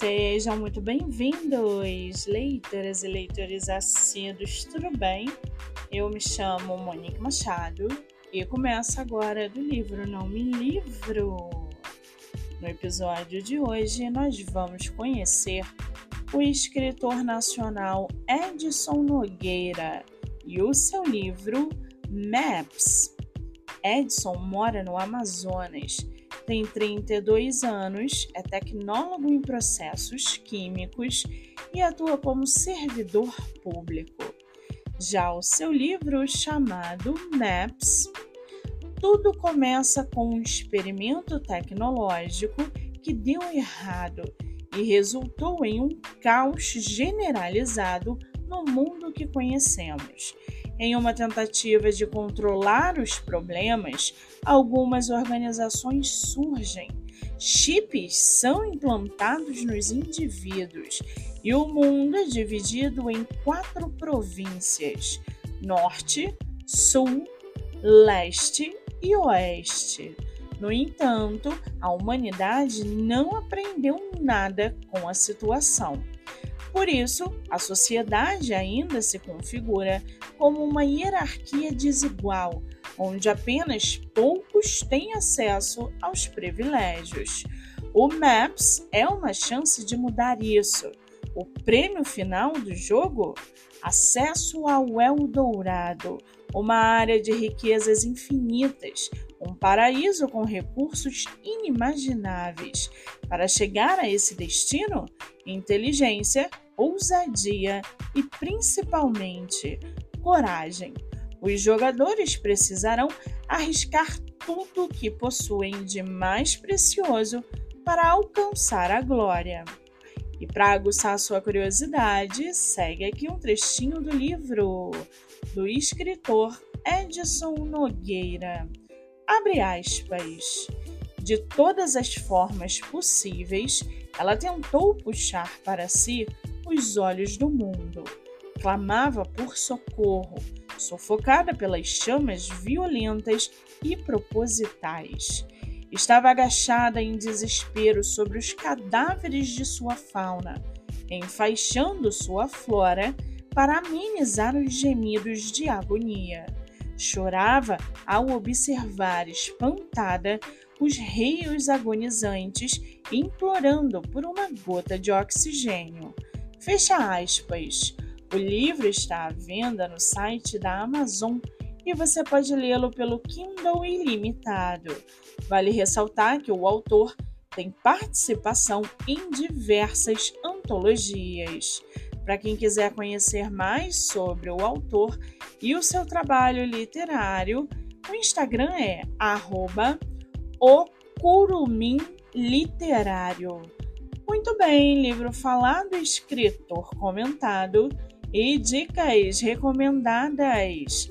Sejam muito bem-vindos, leitoras e leitores assíduos, tudo bem? Eu me chamo Monique Machado e começo agora do livro Não Me Livro. No episódio de hoje, nós vamos conhecer o escritor nacional Edson Nogueira e o seu livro Maps. Edson mora no Amazonas tem 32 anos, é tecnólogo em processos químicos e atua como servidor público. Já o seu livro, chamado MAPS, tudo começa com um experimento tecnológico que deu errado e resultou em um caos generalizado no mundo que conhecemos. Em uma tentativa de controlar os problemas, algumas organizações surgem. Chips são implantados nos indivíduos e o mundo é dividido em quatro províncias: Norte, Sul, Leste e Oeste. No entanto, a humanidade não aprendeu nada com a situação. Por isso, a sociedade ainda se configura como uma hierarquia desigual, onde apenas poucos têm acesso aos privilégios. O MAPS é uma chance de mudar isso. O prêmio final do jogo? Acesso ao Eldorado, uma área de riquezas infinitas, um paraíso com recursos inimagináveis. Para chegar a esse destino, inteligência, ousadia e principalmente coragem. Os jogadores precisarão arriscar tudo o que possuem de mais precioso para alcançar a glória. E para aguçar sua curiosidade, segue aqui um trechinho do livro do escritor Edson Nogueira. Abre aspas. De todas as formas possíveis, ela tentou puxar para si os olhos do mundo. Clamava por socorro, sufocada pelas chamas violentas e propositais. Estava agachada em desespero sobre os cadáveres de sua fauna, enfaixando sua flora para amenizar os gemidos de agonia. Chorava ao observar espantada os rios agonizantes, implorando por uma gota de oxigênio. Fecha aspas. O livro está à venda no site da Amazon e você pode lê-lo pelo Kindle Ilimitado. Vale ressaltar que o autor tem participação em diversas antologias. Para quem quiser conhecer mais sobre o autor e o seu trabalho literário, o Instagram é arroba Literário. Muito bem, livro falado, escritor comentado e dicas recomendadas.